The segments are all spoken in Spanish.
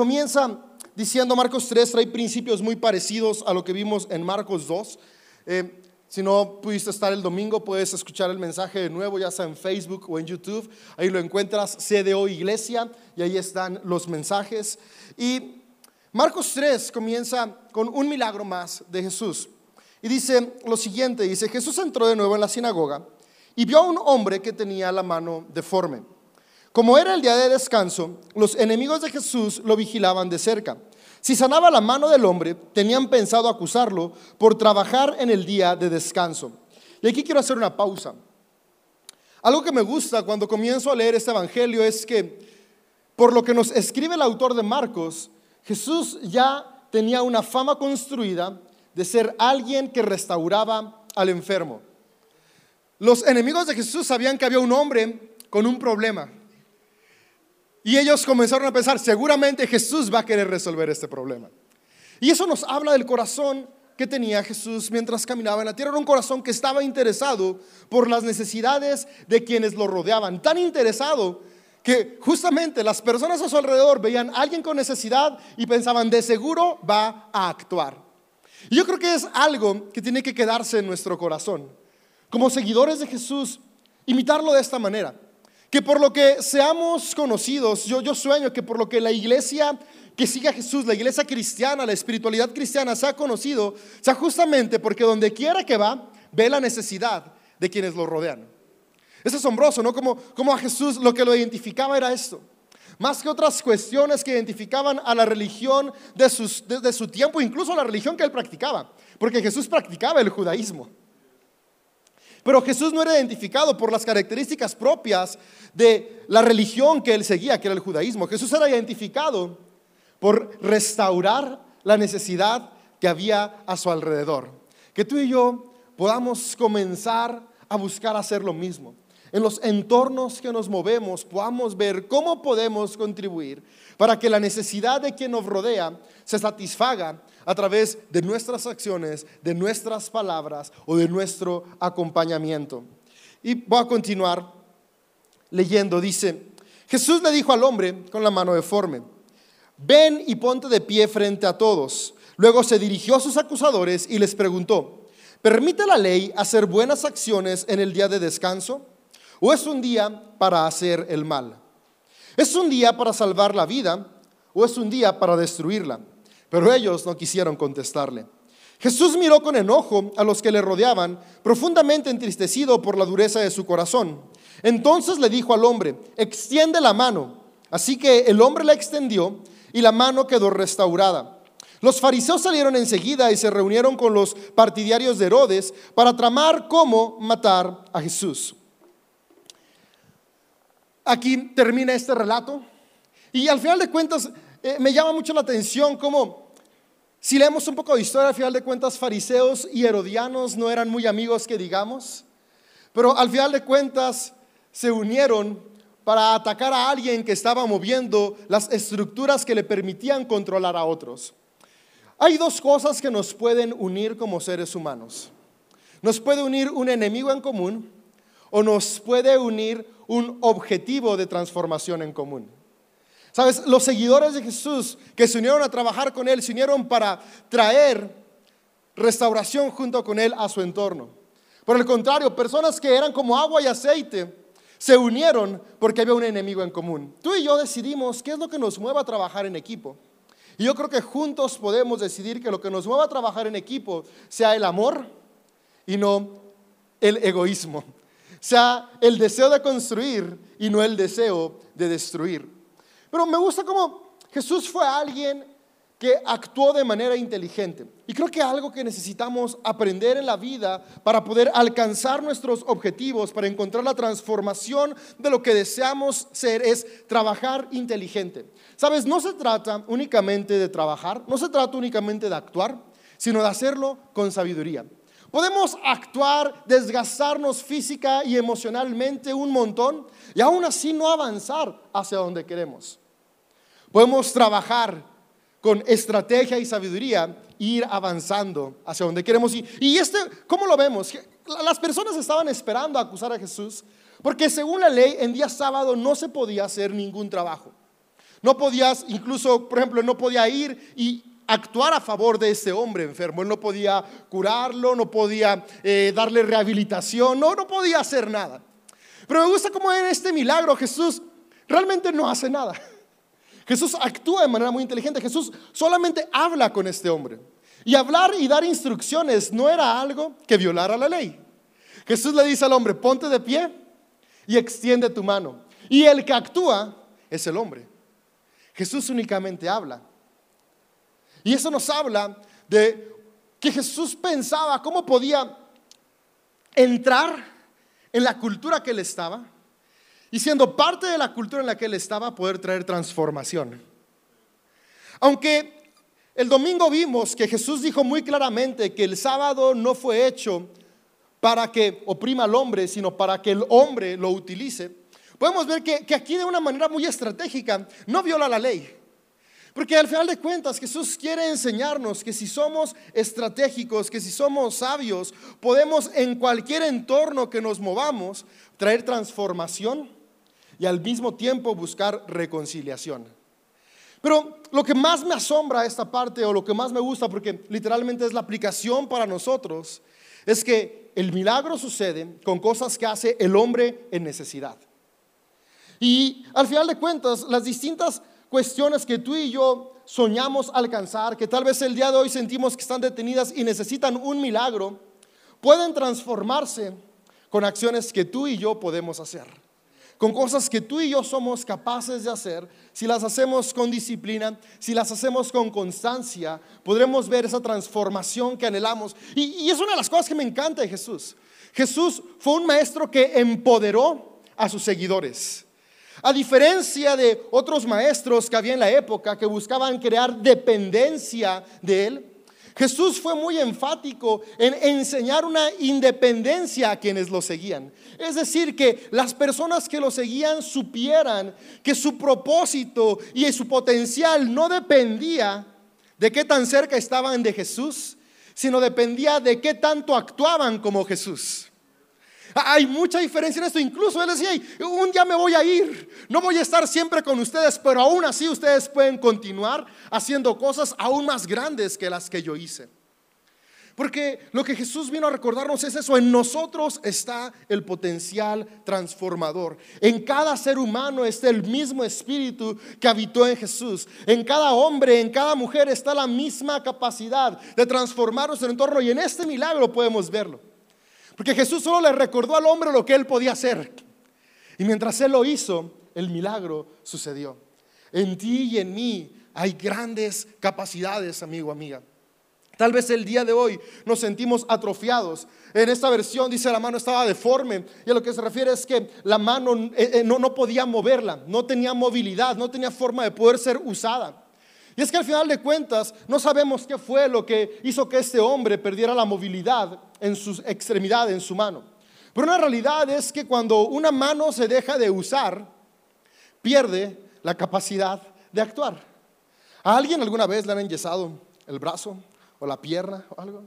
comienza diciendo Marcos 3, trae principios muy parecidos a lo que vimos en Marcos 2. Eh, si no pudiste estar el domingo, puedes escuchar el mensaje de nuevo, ya sea en Facebook o en YouTube. Ahí lo encuentras, CDO Iglesia, y ahí están los mensajes. Y Marcos 3 comienza con un milagro más de Jesús. Y dice lo siguiente, dice, Jesús entró de nuevo en la sinagoga y vio a un hombre que tenía la mano deforme. Como era el día de descanso, los enemigos de Jesús lo vigilaban de cerca. Si sanaba la mano del hombre, tenían pensado acusarlo por trabajar en el día de descanso. Y aquí quiero hacer una pausa. Algo que me gusta cuando comienzo a leer este Evangelio es que, por lo que nos escribe el autor de Marcos, Jesús ya tenía una fama construida de ser alguien que restauraba al enfermo. Los enemigos de Jesús sabían que había un hombre con un problema. Y ellos comenzaron a pensar, seguramente Jesús va a querer resolver este problema. Y eso nos habla del corazón que tenía Jesús mientras caminaba en la tierra. Era un corazón que estaba interesado por las necesidades de quienes lo rodeaban. Tan interesado que justamente las personas a su alrededor veían a alguien con necesidad y pensaban, de seguro va a actuar. Y yo creo que es algo que tiene que quedarse en nuestro corazón. Como seguidores de Jesús, imitarlo de esta manera que por lo que seamos conocidos, yo, yo sueño que por lo que la iglesia que sigue a Jesús, la iglesia cristiana, la espiritualidad cristiana sea conocido, sea justamente porque donde quiera que va, ve la necesidad de quienes lo rodean. Es asombroso, ¿no? Como, como a Jesús lo que lo identificaba era esto. Más que otras cuestiones que identificaban a la religión de, sus, de su tiempo, incluso la religión que él practicaba. Porque Jesús practicaba el judaísmo. Pero Jesús no era identificado por las características propias de la religión que él seguía, que era el judaísmo. Jesús era identificado por restaurar la necesidad que había a su alrededor. Que tú y yo podamos comenzar a buscar hacer lo mismo. En los entornos que nos movemos podamos ver cómo podemos contribuir para que la necesidad de quien nos rodea se satisfaga a través de nuestras acciones, de nuestras palabras o de nuestro acompañamiento. Y voy a continuar leyendo. Dice, Jesús le dijo al hombre con la mano deforme, ven y ponte de pie frente a todos. Luego se dirigió a sus acusadores y les preguntó, ¿permite la ley hacer buenas acciones en el día de descanso? ¿O es un día para hacer el mal? ¿Es un día para salvar la vida o es un día para destruirla? Pero ellos no quisieron contestarle. Jesús miró con enojo a los que le rodeaban, profundamente entristecido por la dureza de su corazón. Entonces le dijo al hombre, extiende la mano. Así que el hombre la extendió y la mano quedó restaurada. Los fariseos salieron enseguida y se reunieron con los partidarios de Herodes para tramar cómo matar a Jesús. Aquí termina este relato y al final de cuentas eh, me llama mucho la atención cómo, si leemos un poco de historia, al final de cuentas, fariseos y herodianos no eran muy amigos que digamos, pero al final de cuentas se unieron para atacar a alguien que estaba moviendo las estructuras que le permitían controlar a otros. Hay dos cosas que nos pueden unir como seres humanos. Nos puede unir un enemigo en común o nos puede unir un objetivo de transformación en común. Sabes, los seguidores de Jesús que se unieron a trabajar con Él, se unieron para traer restauración junto con Él a su entorno. Por el contrario, personas que eran como agua y aceite se unieron porque había un enemigo en común. Tú y yo decidimos qué es lo que nos mueve a trabajar en equipo. Y yo creo que juntos podemos decidir que lo que nos mueva a trabajar en equipo sea el amor y no el egoísmo. Sea el deseo de construir y no el deseo de destruir. Pero me gusta cómo Jesús fue alguien que actuó de manera inteligente. Y creo que algo que necesitamos aprender en la vida para poder alcanzar nuestros objetivos, para encontrar la transformación de lo que deseamos ser, es trabajar inteligente. Sabes, no se trata únicamente de trabajar, no se trata únicamente de actuar, sino de hacerlo con sabiduría. Podemos actuar, desgastarnos física y emocionalmente un montón y aún así no avanzar hacia donde queremos. Podemos trabajar con estrategia y sabiduría, ir avanzando hacia donde queremos. Y este, ¿cómo lo vemos? Las personas estaban esperando a acusar a Jesús porque según la ley en día sábado no se podía hacer ningún trabajo. No podías, incluso, por ejemplo, no podía ir y actuar a favor de ese hombre enfermo. Él no podía curarlo, no podía eh, darle rehabilitación, no, no podía hacer nada. Pero me gusta cómo en este milagro Jesús realmente no hace nada. Jesús actúa de manera muy inteligente. Jesús solamente habla con este hombre. Y hablar y dar instrucciones no era algo que violara la ley. Jesús le dice al hombre, ponte de pie y extiende tu mano. Y el que actúa es el hombre. Jesús únicamente habla. Y eso nos habla de que Jesús pensaba cómo podía entrar en la cultura que él estaba y siendo parte de la cultura en la que él estaba poder traer transformación. Aunque el domingo vimos que Jesús dijo muy claramente que el sábado no fue hecho para que oprima al hombre, sino para que el hombre lo utilice, podemos ver que, que aquí de una manera muy estratégica no viola la ley. Porque al final de cuentas Jesús quiere enseñarnos que si somos estratégicos, que si somos sabios, podemos en cualquier entorno que nos movamos traer transformación y al mismo tiempo buscar reconciliación. Pero lo que más me asombra esta parte o lo que más me gusta, porque literalmente es la aplicación para nosotros, es que el milagro sucede con cosas que hace el hombre en necesidad. Y al final de cuentas, las distintas cuestiones que tú y yo soñamos alcanzar, que tal vez el día de hoy sentimos que están detenidas y necesitan un milagro, pueden transformarse con acciones que tú y yo podemos hacer. Con cosas que tú y yo somos capaces de hacer, si las hacemos con disciplina, si las hacemos con constancia, podremos ver esa transformación que anhelamos. Y, es una de las cosas que me encanta de Jesús. Jesús fue un maestro que empoderó a sus seguidores. A diferencia de otros maestros que había en la época que buscaban crear dependencia de él, Jesús fue muy enfático en enseñar una independencia a quienes lo seguían. Es decir, que las personas que lo seguían supieran que su propósito y su potencial no dependía de qué tan cerca estaban de Jesús, sino dependía de qué tanto actuaban como Jesús. Hay mucha diferencia en esto. Incluso él decía, un día me voy a ir, no voy a estar siempre con ustedes, pero aún así ustedes pueden continuar haciendo cosas aún más grandes que las que yo hice. Porque lo que Jesús vino a recordarnos es eso, en nosotros está el potencial transformador. En cada ser humano está el mismo espíritu que habitó en Jesús. En cada hombre, en cada mujer está la misma capacidad de transformar nuestro entorno y en este milagro podemos verlo. Porque Jesús solo le recordó al hombre lo que él podía hacer. Y mientras él lo hizo, el milagro sucedió. En ti y en mí hay grandes capacidades, amigo, amiga. Tal vez el día de hoy nos sentimos atrofiados. En esta versión dice la mano estaba deforme y a lo que se refiere es que la mano eh, eh, no, no podía moverla, no tenía movilidad, no tenía forma de poder ser usada. Y es que al final de cuentas no sabemos qué fue lo que hizo que este hombre perdiera la movilidad en su extremidad, en su mano. Pero una realidad es que cuando una mano se deja de usar, pierde la capacidad de actuar. ¿A alguien alguna vez le han enyesado el brazo o la pierna o algo?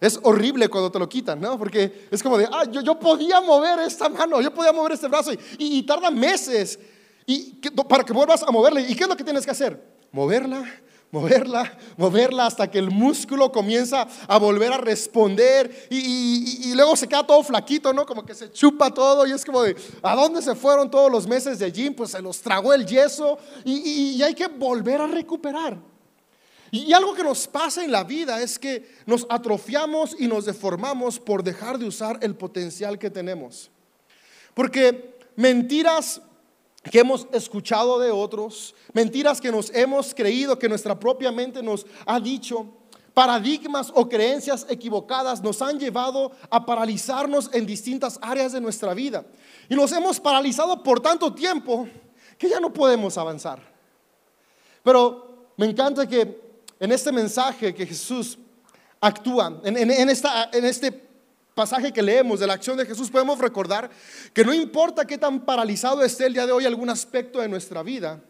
Es horrible cuando te lo quitan, ¿no? Porque es como de, ah, yo, podía mover esta mano, yo podía mover este brazo y, tarda meses y, para que vuelvas a moverle. ¿Y qué es lo que tienes que hacer? Moverla, moverla, moverla hasta que el músculo comienza a volver a responder y, luego se queda todo flaquito, ¿no? Como que se chupa todo y es como de, ¿a dónde se fueron todos los meses de gym? Pues se los tragó el yeso y, hay que volver a recuperar. Y algo que nos pasa en la vida es que nos atrofiamos y nos deformamos por dejar de usar el potencial que tenemos. Porque mentiras que hemos escuchado de otros, mentiras que nos hemos creído, que nuestra propia mente nos ha dicho, paradigmas o creencias equivocadas nos han llevado a paralizarnos en distintas áreas de nuestra vida. Y nos hemos paralizado por tanto tiempo que ya no podemos avanzar. Pero me encanta que en este mensaje que Jesús actúa, en, esta, en este pasaje que leemos de la acción de Jesús podemos recordar que no importa qué tan paralizado esté el día de hoy algún aspecto de nuestra vida,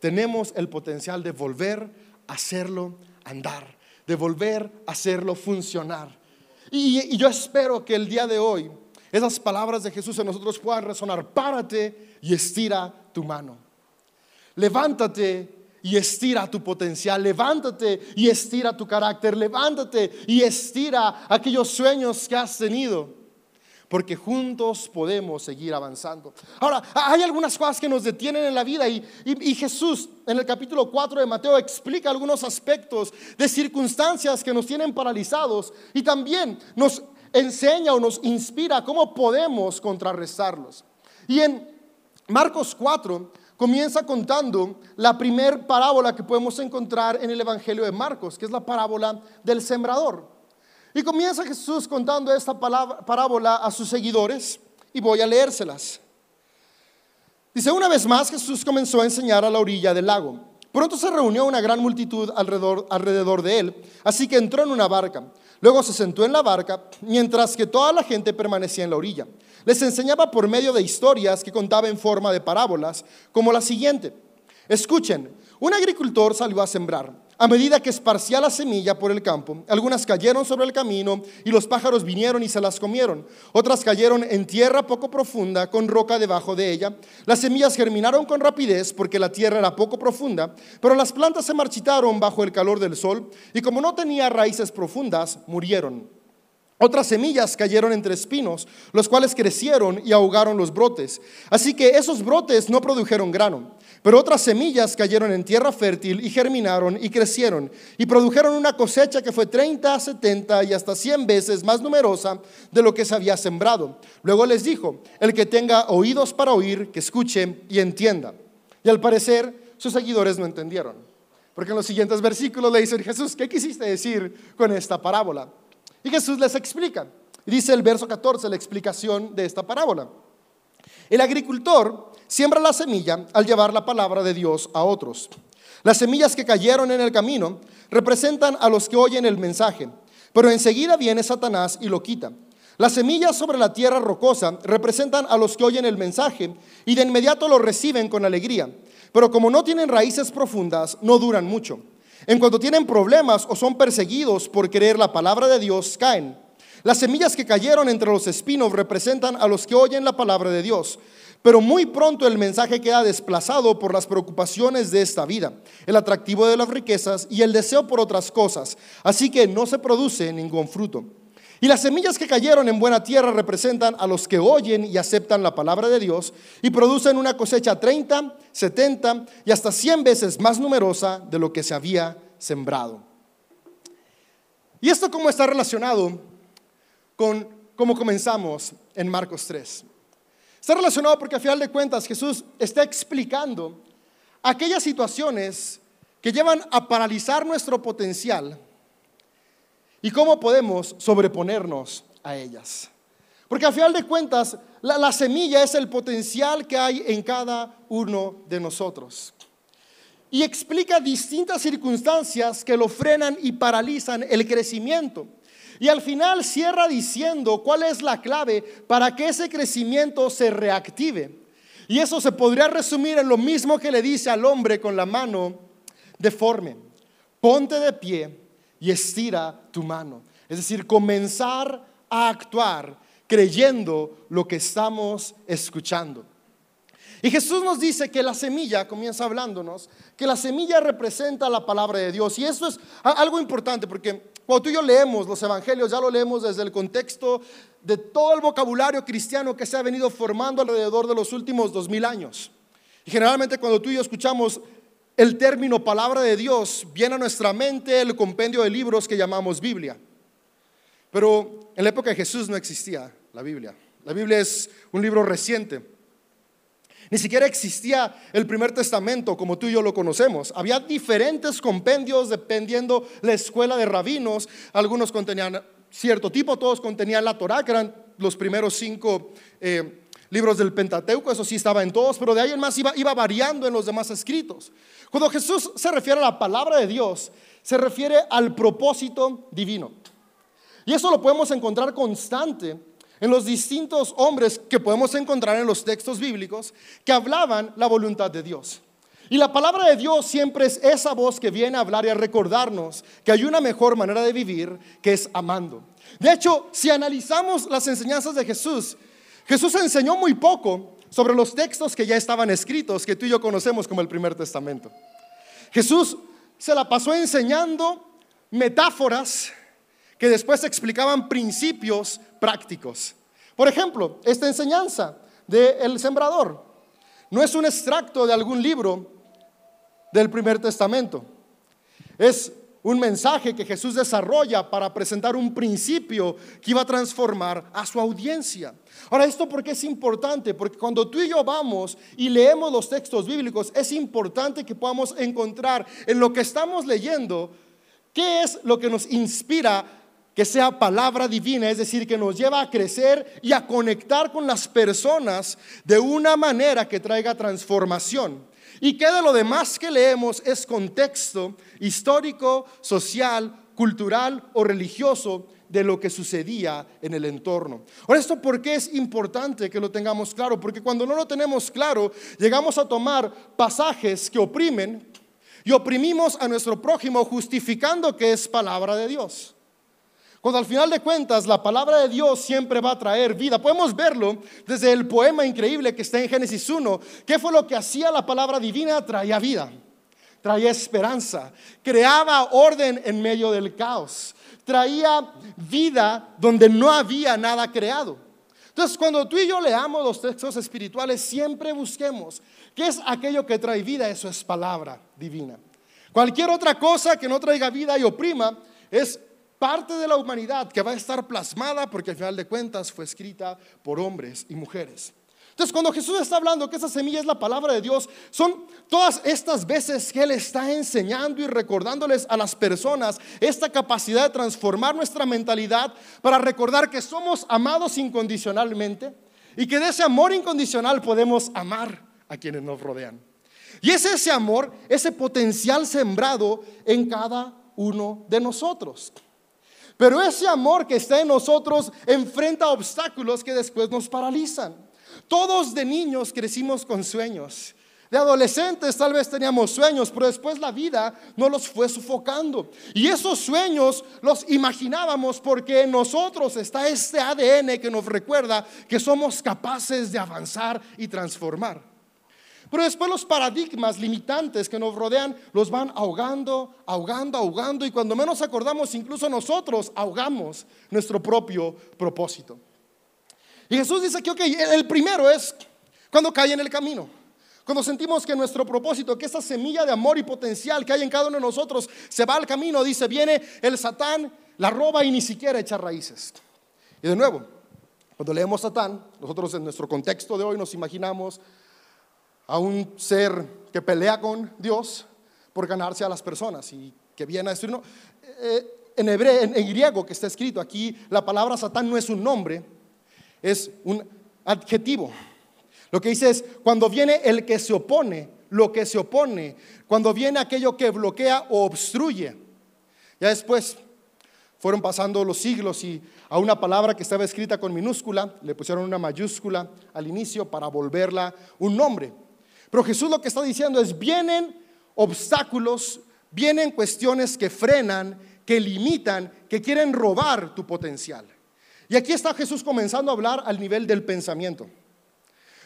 tenemos el potencial de volver a hacerlo andar, de volver a hacerlo funcionar. Y, y yo espero que el día de hoy esas palabras de Jesús en nosotros puedan resonar. Párate y estira tu mano. levántate y estira tu potencial, levántate y estira tu carácter, levántate y estira aquellos sueños que has tenido porque juntos podemos seguir avanzando. Ahora, hay algunas cosas que nos detienen en la vida y, Jesús en el capítulo 4 de Mateo explica algunos aspectos de circunstancias que nos tienen paralizados y también nos enseña o nos inspira cómo podemos contrarrestarlos. Y en Marcos 4 comienza contando la primer parábola que podemos encontrar en el Evangelio de Marcos, que es la parábola del sembrador. Y comienza Jesús contando esta parábola a sus seguidores y voy a leérselas. Dice, una vez más Jesús comenzó a enseñar a la orilla del lago. Pronto se reunió una gran multitud alrededor, alrededor de él, así que entró en una barca. Luego se sentó en la barca, mientras que toda la gente permanecía en la orilla. Les enseñaba por medio de historias que contaba en forma de parábolas, como la siguiente. Escuchen, un agricultor salió a sembrar. A medida que esparcía la semilla por el campo, algunas cayeron sobre el camino y los pájaros vinieron y se las comieron. Otras cayeron en tierra poco profunda con roca debajo de ella. Las semillas germinaron con rapidez porque la tierra era poco profunda, pero las plantas se marchitaron bajo el calor del sol y como no tenía raíces profundas, murieron. Otras semillas cayeron entre espinos, los cuales crecieron y ahogaron los brotes. Así que esos brotes no produjeron grano. Pero otras semillas cayeron en tierra fértil y germinaron y crecieron y produjeron una cosecha que fue 30, 70 y hasta 100 veces más numerosa de lo que se había sembrado. Luego les dijo, el que tenga oídos para oír, que escuche y entienda. Y al parecer sus seguidores no entendieron. Porque en los siguientes versículos le dicen, Jesús, ¿qué quisiste decir con esta parábola? Y Jesús les explica. Dice el verso 14 la explicación de esta parábola. El agricultor siembra la semilla al llevar la palabra de Dios a otros. Las semillas que cayeron en el camino representan a los que oyen el mensaje, pero enseguida viene Satanás y lo quita. Las semillas sobre la tierra rocosa representan a los que oyen el mensaje y de inmediato lo reciben con alegría, pero como no tienen raíces profundas, no duran mucho. En cuanto tienen problemas o son perseguidos por creer la palabra de Dios, caen. Las semillas que cayeron entre los espinos representan a los que oyen la palabra de Dios, pero muy pronto el mensaje queda desplazado por las preocupaciones de esta vida, el atractivo de las riquezas y el deseo por otras cosas, así que no se produce ningún fruto. Y las semillas que cayeron en buena tierra representan a los que oyen y aceptan la palabra de Dios y producen una cosecha 30, 70 y hasta 100 veces más numerosa de lo que se había sembrado. ¿Y esto cómo está relacionado con cómo comenzamos en Marcos 3? Está relacionado porque a final de cuentas Jesús está explicando aquellas situaciones que llevan a paralizar nuestro potencial y cómo podemos sobreponernos a ellas. Porque a final de cuentas, la, la, semilla es el potencial que hay en cada uno de nosotros. Y explica distintas circunstancias que lo frenan y paralizan el crecimiento. Y al final cierra diciendo cuál es la clave para que ese crecimiento se reactive. Y eso se podría resumir en lo mismo que le dice al hombre con la mano deforme. Ponte de pie y estira tu mano. Es decir, comenzar a actuar creyendo lo que estamos escuchando. Y Jesús nos dice que la semilla, comienza hablándonos, que la semilla representa la palabra de Dios. Y eso es algo importante porque cuando tú y yo leemos los evangelios, ya lo leemos desde el contexto de todo el vocabulario cristiano que se ha venido formando alrededor de los últimos dos mil años. Y generalmente cuando tú y yo escuchamos el término palabra de Dios, viene a nuestra mente el compendio de libros que llamamos Biblia. Pero en la época de Jesús no existía la Biblia. La Biblia es un libro reciente. Ni siquiera existía el primer testamento como tú y yo lo conocemos. Había diferentes compendios dependiendo la escuela de rabinos. Algunos contenían cierto tipo, todos contenían la Torá, que eran los primeros cinco eh, libros del Pentateuco, eso sí estaba en todos, pero de ahí en más iba, iba variando en los demás escritos. Cuando Jesús se refiere a la palabra de Dios, se refiere al propósito divino. Y eso lo podemos encontrar constante en los distintos hombres que podemos encontrar en los textos bíblicos que hablaban la voluntad de Dios. Y la palabra de Dios siempre es esa voz que viene a hablar y a recordarnos que hay una mejor manera de vivir que es amando. De hecho, si analizamos las enseñanzas de Jesús, Jesús enseñó muy poco sobre los textos que ya estaban escritos, que tú y yo conocemos como el primer testamento. Jesús se la pasó enseñando metáforas que después explicaban principios prácticos. Por ejemplo, esta enseñanza del sembrador no es un extracto de algún libro del primer testamento. Es un mensaje que Jesús desarrolla para presentar un principio que iba a transformar a su audiencia. Ahora, ¿esto por qué es importante? Porque cuando tú y yo vamos y leemos los textos bíblicos, es importante que podamos encontrar en lo que estamos leyendo qué es lo que nos inspira que sea palabra divina, es decir, que nos lleva a crecer y a conectar con las personas de una manera que traiga transformación. Y que de lo demás que leemos es contexto histórico, social, cultural o religioso de lo que sucedía en el entorno. Ahora, ¿esto por qué es importante que lo tengamos claro? Porque cuando no lo tenemos claro, llegamos a tomar pasajes que oprimen y oprimimos a nuestro prójimo justificando que es palabra de Dios. Cuando al final de cuentas la palabra de Dios siempre va a traer vida. Podemos verlo desde el poema increíble que está en Génesis 1. ¿Qué fue lo que hacía la palabra divina? Traía vida, traía esperanza, creaba orden en medio del caos, traía vida donde no había nada creado. Entonces, cuando tú y yo leamos los textos espirituales, siempre busquemos qué es aquello que trae vida, eso es palabra divina. Cualquier otra cosa que no traiga vida y oprima es parte de la humanidad que va a estar plasmada porque al final de cuentas fue escrita por hombres y mujeres. Entonces, cuando Jesús está hablando que esa semilla es la palabra de Dios, son todas estas veces que Él está enseñando y recordándoles a las personas esta capacidad de transformar nuestra mentalidad para recordar que somos amados incondicionalmente y que de ese amor incondicional podemos amar a quienes nos rodean. Y es ese amor, ese potencial sembrado en cada uno de nosotros. Pero ese amor que está en nosotros enfrenta obstáculos que después nos paralizan. Todos de niños crecimos con sueños. De adolescentes tal vez teníamos sueños, pero después la vida no los fue sofocando. Y esos sueños los imaginábamos porque en nosotros está este ADN que nos recuerda que somos capaces de avanzar y transformar. Pero después los paradigmas limitantes que nos rodean los van ahogando, ahogando, ahogando y cuando menos acordamos, incluso nosotros ahogamos nuestro propio propósito. Y Jesús dice que, ok, el primero es cuando cae en el camino. Cuando sentimos que nuestro propósito, que esa semilla de amor y potencial que hay en cada uno de nosotros se va al camino, dice, viene el Satán, la roba y ni siquiera echa raíces. Y de nuevo, cuando leemos Satán, nosotros en nuestro contexto de hoy nos imaginamos a un ser que pelea con Dios por ganarse a las personas y que viene a decir, no, eh, en hebreo, en griego que está escrito aquí, la palabra Satán no es un nombre, es un adjetivo. Lo que dice es, cuando viene el que se opone, lo que se opone, cuando viene aquello que bloquea o obstruye. Ya después fueron pasando los siglos y a una palabra que estaba escrita con minúscula le pusieron una mayúscula al inicio para volverla un nombre. Pero Jesús lo que está diciendo es, vienen obstáculos, vienen cuestiones que frenan, que limitan, que quieren robar tu potencial. Y aquí está Jesús comenzando a hablar al nivel del pensamiento.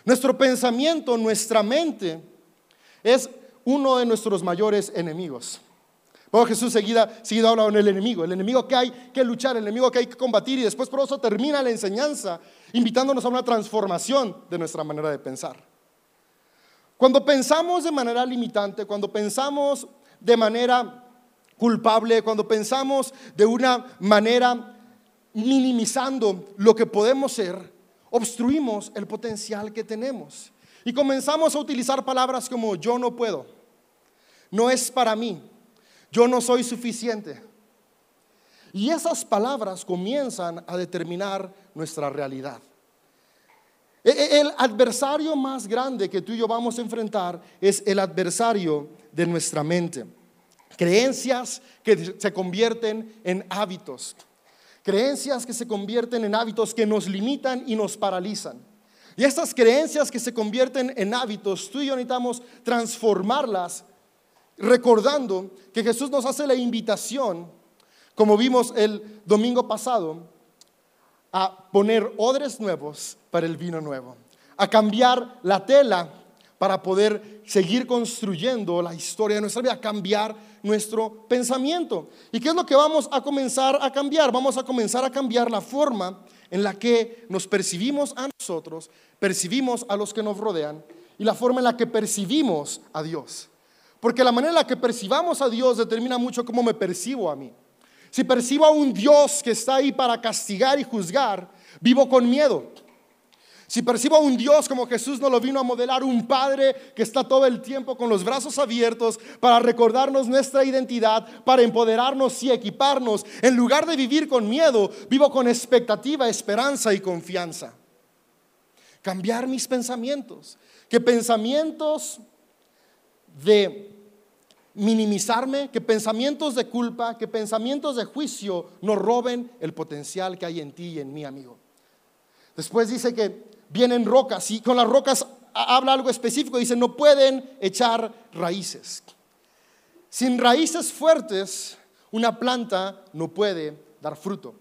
Nuestro pensamiento, nuestra mente, es uno de nuestros mayores enemigos. Bueno, Jesús seguida, seguido habla con el enemigo, el enemigo que hay que luchar, el enemigo que hay que combatir y después por eso termina la enseñanza invitándonos a una transformación de nuestra manera de pensar. Cuando pensamos de manera limitante, cuando pensamos de manera culpable, cuando pensamos de una manera minimizando lo que podemos ser, obstruimos el potencial que tenemos. Y comenzamos a utilizar palabras como yo no puedo, no es para mí, yo no soy suficiente. Y esas palabras comienzan a determinar nuestra realidad. E, e, el adversario más grande que tú y yo vamos a enfrentar es el adversario de nuestra mente. Creencias que se convierten en hábitos. Creencias que se convierten en hábitos que nos limitan y nos paralizan. Y estas creencias que se convierten en hábitos, tú y yo necesitamos transformarlas recordando que Jesús nos hace la invitación, como vimos el domingo pasado, a poner odres nuevos para el vino nuevo, a cambiar la tela para poder seguir construyendo la historia de nuestra vida, cambiar nuestro pensamiento. ¿Y qué es lo que vamos a comenzar a cambiar? Vamos a comenzar a cambiar la forma en la que nos percibimos a nosotros, percibimos a los que nos rodean y la forma en la que percibimos a Dios. Porque la manera en la que percibamos a Dios determina mucho cómo me percibo a mí. Si percibo a un Dios que está ahí para castigar y juzgar, vivo con miedo. Si percibo a un Dios como Jesús nos lo vino a modelar, un Padre que está todo el tiempo con los brazos abiertos para recordarnos nuestra identidad, para empoderarnos y equiparnos, en lugar de vivir con miedo, vivo con expectativa, esperanza y confianza. Cambiar mis pensamientos, que pensamientos de minimizarme, que pensamientos de culpa, que pensamientos de juicio nos roben el potencial que hay en ti y en mi amigo. Después dice que vienen rocas y con las rocas habla algo específico, dice, no pueden echar raíces. Sin raíces fuertes, una planta no puede dar fruto.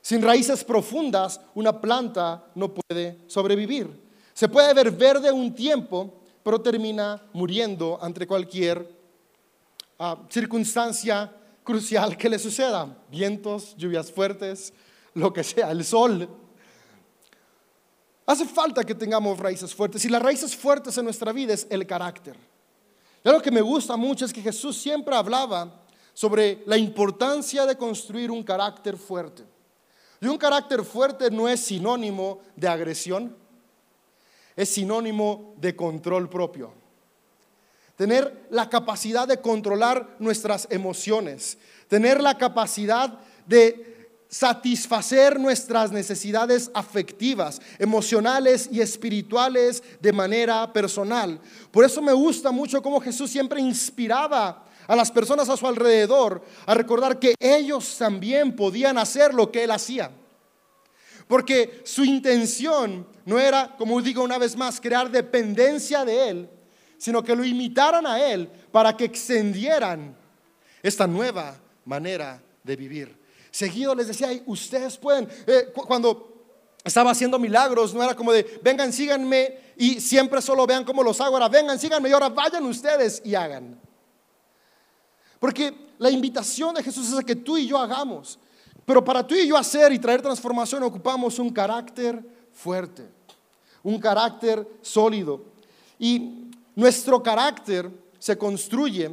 Sin raíces profundas, una planta no puede sobrevivir. Se puede ver verde un tiempo, pero termina muriendo ante cualquier ah, circunstancia crucial que le suceda. Vientos, lluvias fuertes, lo que sea, el sol. Hace falta que tengamos raíces fuertes y las raíces fuertes en nuestra vida es el carácter. Y algo que me gusta mucho es que Jesús siempre hablaba sobre la importancia de construir un carácter fuerte. Y un carácter fuerte no es sinónimo de agresión, es sinónimo de control propio. Tener la capacidad de controlar nuestras emociones, tener la capacidad de satisfacer nuestras necesidades afectivas, emocionales y espirituales de manera personal. Por eso me gusta mucho cómo Jesús siempre inspiraba a las personas a su alrededor a recordar que ellos también podían hacer lo que él hacía. Porque su intención no era, como digo una vez más, crear dependencia de Él, sino que lo imitaran a Él para que extendieran esta nueva manera de vivir. Seguido les decía, ustedes pueden, eh, cuando estaba haciendo milagros, no era como de, vengan, síganme y siempre solo vean cómo los hago, ahora vengan, síganme y ahora vayan ustedes y hagan. Porque la invitación de Jesús es a que tú y yo hagamos. Pero para tú y yo hacer y traer transformación ocupamos un carácter fuerte, un carácter sólido. Y nuestro carácter se construye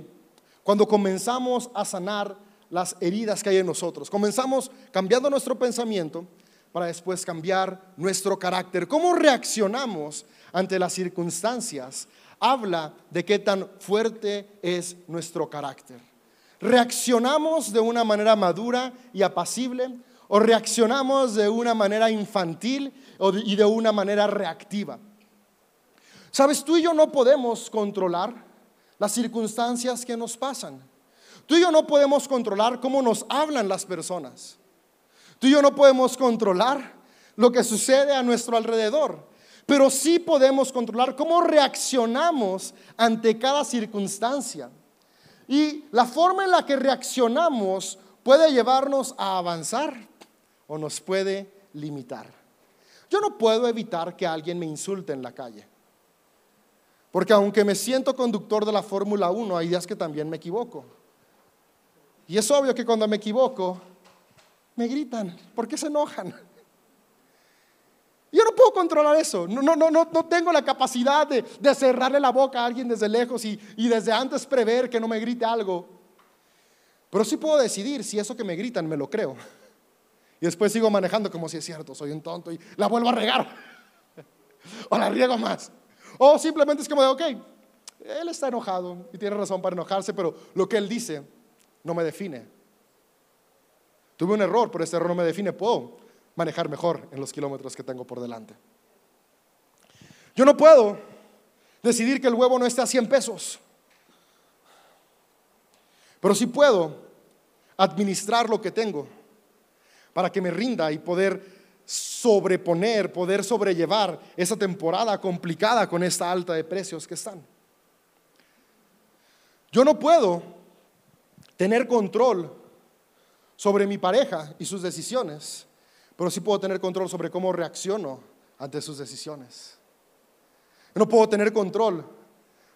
cuando comenzamos a sanar las heridas que hay en nosotros. Comenzamos cambiando nuestro pensamiento para después cambiar nuestro carácter. ¿Cómo reaccionamos ante las circunstancias? Habla de qué tan fuerte es nuestro carácter. ¿Reaccionamos de una manera madura y apacible o reaccionamos de una manera infantil y de una manera reactiva? Sabes, tú y yo no podemos controlar las circunstancias que nos pasan. Tú y yo no podemos controlar cómo nos hablan las personas. Tú y yo no podemos controlar lo que sucede a nuestro alrededor. Pero sí podemos controlar cómo reaccionamos ante cada circunstancia. Y la forma en la que reaccionamos puede llevarnos a avanzar o nos puede limitar. Yo no puedo evitar que alguien me insulte en la calle. Porque aunque me siento conductor de la Fórmula 1, hay días que también me equivoco. Y es obvio que cuando me equivoco, me gritan. ¿Por qué se enojan? Yo no puedo controlar eso. No, no, no, no, tengo la capacidad de, cerrarle la boca a alguien desde lejos y, y desde antes prever que no me grite algo. Pero sí puedo decidir si eso que me gritan me lo creo. Y después sigo manejando como si es cierto, soy un tonto y la vuelvo a regar. o la riego más. O simplemente es como de, ok, él está enojado y tiene razón para enojarse, pero lo que él dice no me define. Tuve un error, pero ese error no me define. Puedo manejar mejor en los kilómetros que tengo por delante. Yo no puedo decidir que el huevo no esté a 100 pesos, pero sí puedo administrar lo que tengo para que me rinda y poder sobreponer, poder sobrellevar esa temporada complicada con esta alta de precios que están. Yo no puedo tener control sobre mi pareja y sus decisiones, pero sí puedo tener control sobre cómo reacciono ante sus decisiones. No puedo tener control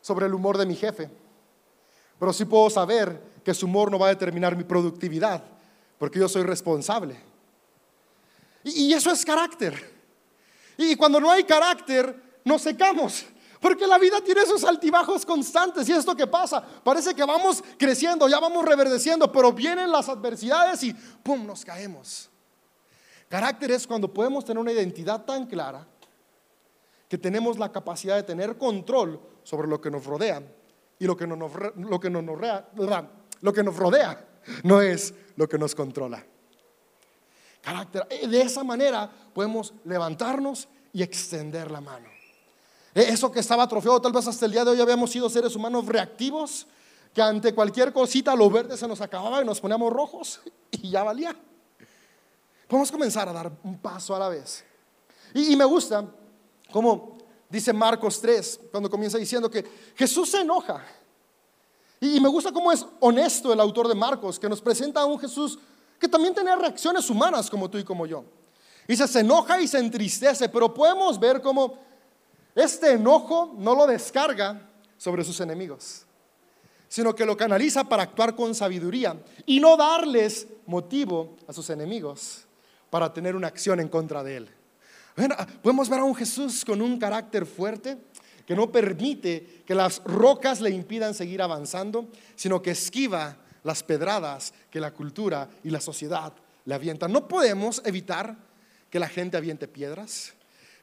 sobre el humor de mi jefe, pero sí puedo saber que su humor no va a determinar mi productividad, porque yo soy responsable. Y, eso es carácter. Y cuando no hay carácter, nos secamos. Porque la vida tiene esos altibajos constantes y es lo que pasa. Parece que vamos creciendo, ya vamos reverdeciendo, pero vienen las adversidades y ¡pum! nos caemos. Carácter es cuando podemos tener una identidad tan clara que tenemos la capacidad de tener control sobre lo que nos rodea y lo que, no nos, lo que, nos, lo que nos rodea no es lo que nos controla. Carácter. Eh, de esa manera podemos levantarnos y extender la mano. Eh, eso que estaba atrofiado, tal vez hasta el día de hoy habíamos sido seres humanos reactivos, que ante cualquier cosita lo verde se nos acababa y nos poníamos rojos y ya valía. Podemos comenzar a dar un paso a la vez. Y, me gusta como dice Marcos 3, cuando comienza diciendo que Jesús se enoja. Y me gusta cómo es honesto el autor de Marcos, que nos presenta a un Jesús que también tenía reacciones humanas como tú y como yo. Y se enoja y se entristece, pero podemos ver cómo este enojo no lo descarga sobre sus enemigos, sino que lo canaliza para actuar con sabiduría y no darles motivo a sus enemigos para tener una acción en contra de él. podemos ver a un Jesús con un carácter fuerte que no permite que las rocas le impidan seguir avanzando, sino que esquiva las pedradas que la cultura y la sociedad le avientan. No podemos evitar que la gente aviente piedras,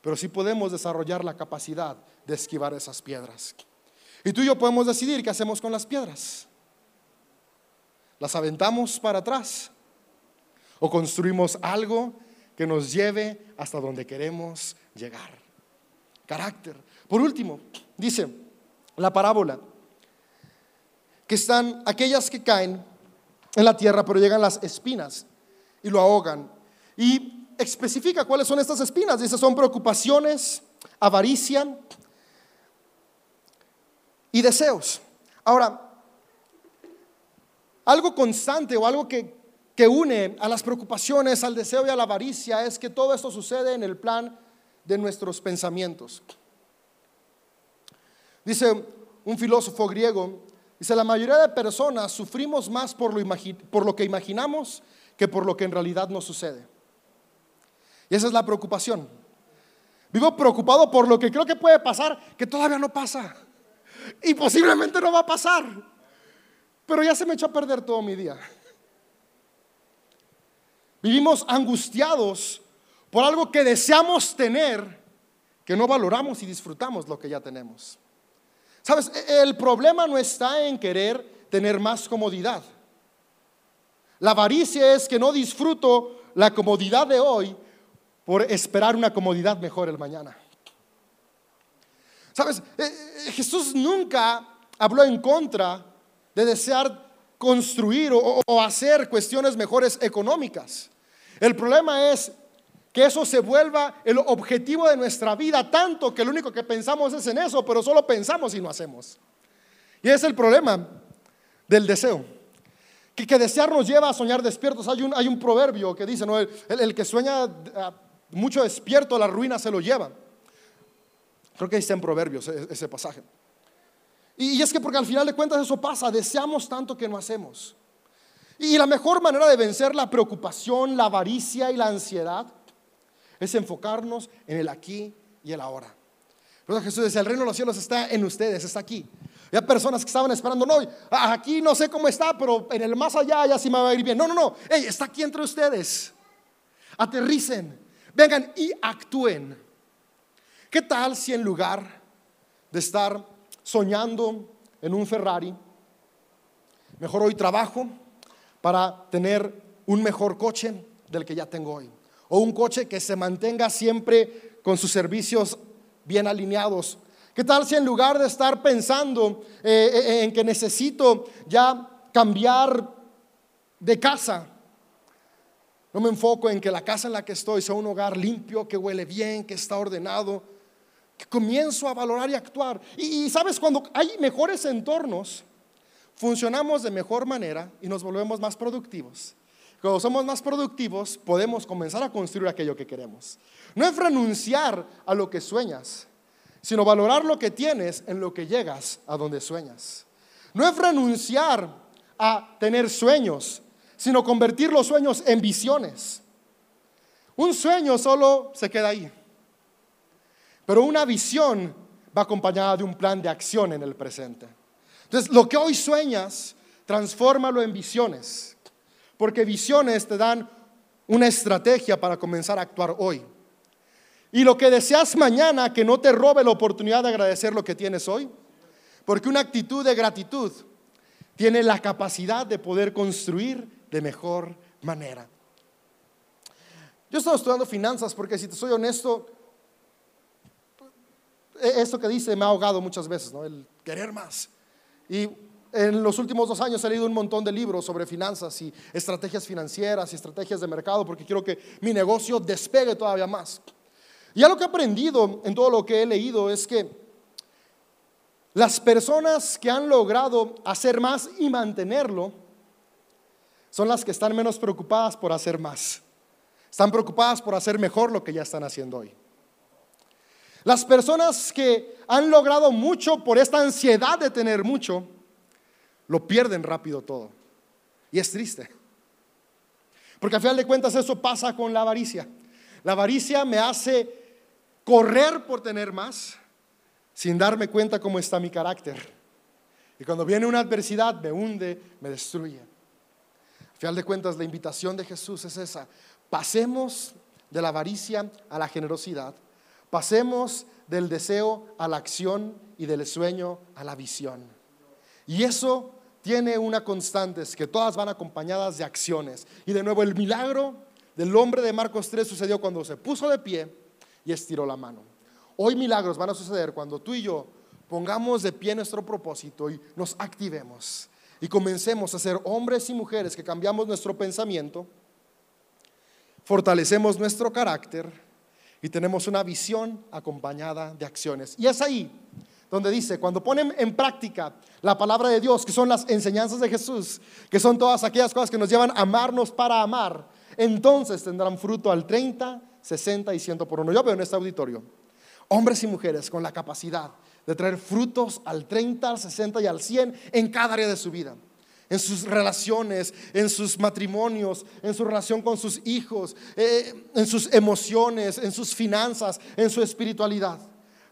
pero sí podemos desarrollar la capacidad de esquivar esas piedras. Y tú y yo podemos decidir qué hacemos con las piedras. ¿Las aventamos para atrás? ¿O construimos algo que nos lleve hasta donde queremos llegar? Carácter. Por último, dice la parábola, que están aquellas que caen en la tierra, pero llegan las espinas y lo ahogan. Y especifica cuáles son estas espinas. Dice, son preocupaciones, avaricia y deseos. Ahora, algo constante o algo que, que une a las preocupaciones, al deseo y a la avaricia es que todo esto sucede en el plan de nuestros pensamientos. Dice un filósofo griego, dice, la mayoría de personas sufrimos más por lo, por lo que imaginamos que por lo que en realidad nos sucede. Y esa es la preocupación. Vivo preocupado por lo que creo que puede pasar, que todavía no pasa. Y posiblemente no va a pasar. Pero ya se me echó a perder todo mi día. Vivimos angustiados por algo que deseamos tener, que no valoramos y disfrutamos lo que ya tenemos. Sabes, el problema no está en querer tener más comodidad. La avaricia es que no disfruto la comodidad de hoy por esperar una comodidad mejor el mañana. Sabes, eh, eh, Jesús nunca habló en contra de desear construir o, hacer cuestiones mejores económicas. El problema es que eso se vuelva el objetivo de nuestra vida, tanto que lo único que pensamos es en eso, pero solo pensamos y no hacemos. Y es el problema del deseo. Que, que desear nos lleva a soñar despiertos. Hay un, hay un proverbio que dice, ¿no? el que sueña ah, mucho despierto la ruina se lo lleva. Creo que está en Proverbios e-, ese pasaje. Y es que porque al final de cuentas eso pasa, deseamos tanto que no hacemos. Y la mejor manera de vencer la preocupación, la avaricia y la ansiedad es enfocarnos en el aquí y el ahora. Pero Jesús dice, el reino de los cielos está en ustedes, está aquí. Hay personas que estaban esperando, no, aquí no sé cómo está, pero en el más allá ya sí me va a ir bien. No, no, no, está aquí entre ustedes. Aterricen, Vengan y actúen. ¿Qué tal si en lugar de estar soñando en un Ferrari, mejor hoy trabajo para tener un mejor coche del que ya tengo hoy? O un coche que se mantenga siempre con sus servicios bien alineados. ¿Qué tal si en lugar de estar pensando eh, eh, en que necesito ya cambiar de casa, no me enfoco en que la casa en la que estoy sea un hogar limpio, que huele bien, que está ordenado. Que comienzo a valorar y actuar. Y, sabes, cuando hay mejores entornos, funcionamos de mejor manera y nos volvemos más productivos. Cuando somos más productivos, podemos comenzar a construir aquello que queremos. No es renunciar a lo que sueñas, sino valorar lo que tienes en lo que llegas a donde sueñas. No es renunciar a tener sueños, sino convertir los sueños en visiones. Un sueño solo se queda ahí, pero una visión va acompañada de un plan de acción en el presente. Entonces, lo que hoy sueñas, transfórmalo en visiones, porque visiones te dan una estrategia para comenzar a actuar hoy. Y lo que deseas mañana, que no te robe la oportunidad de agradecer lo que tienes hoy. Porque una actitud de gratitud tiene la capacidad de poder construir de mejor manera. Yo he estado estudiando finanzas porque si te soy honesto, e-, esto que dice me ha ahogado muchas veces, ¿no? El querer más. Y en los últimos dos años he leído un montón de libros sobre finanzas y estrategias financieras y estrategias de mercado porque quiero que mi negocio despegue todavía más. Y algo que he aprendido en todo lo que he leído es que las personas que han logrado hacer más y mantenerlo son las que están menos preocupadas por hacer más. Están preocupadas por hacer mejor lo que ya están haciendo hoy. Las personas que han logrado mucho por esta ansiedad de tener mucho, lo pierden rápido todo. Y es triste. Porque al final de cuentas eso pasa con la avaricia. La avaricia me hace correr por tener más sin darme cuenta cómo está mi carácter. Y cuando viene una adversidad me hunde, me destruye. Al final de cuentas, la invitación de Jesús es esa. Pasemos de la avaricia a la generosidad. Pasemos del deseo a la acción y del sueño a la visión. Y eso tiene una constante, es que todas van acompañadas de acciones. Y de nuevo, el milagro del hombre de Marcos 3 sucedió cuando se puso de pie y estiró la mano. Hoy milagros van a suceder cuando tú y yo pongamos de pie nuestro propósito y nos activemos y comencemos a ser hombres y mujeres que cambiamos nuestro pensamiento, fortalecemos nuestro carácter y tenemos una visión acompañada de acciones. Y es ahí donde dice, cuando ponen en práctica la palabra de Dios, que son las enseñanzas de Jesús, que son todas aquellas cosas que nos llevan a amarnos para amar, entonces tendrán fruto al 30, 60 y 100 por uno. Yo veo en este auditorio hombres y mujeres con la capacidad de traer frutos al 30, al 60 y al 100 en cada área de su vida. En sus relaciones, en sus matrimonios, en su relación con sus hijos, eh, en sus emociones, en sus finanzas, en su espiritualidad.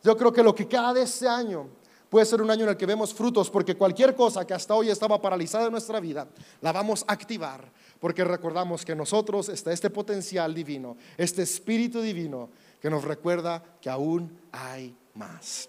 Yo creo que lo que cada este año puede ser un año en el que vemos frutos, porque cualquier cosa que hasta hoy estaba paralizada en nuestra vida, la vamos a activar porque recordamos que nosotros está este potencial divino, este espíritu divino que nos recuerda que aún hay más.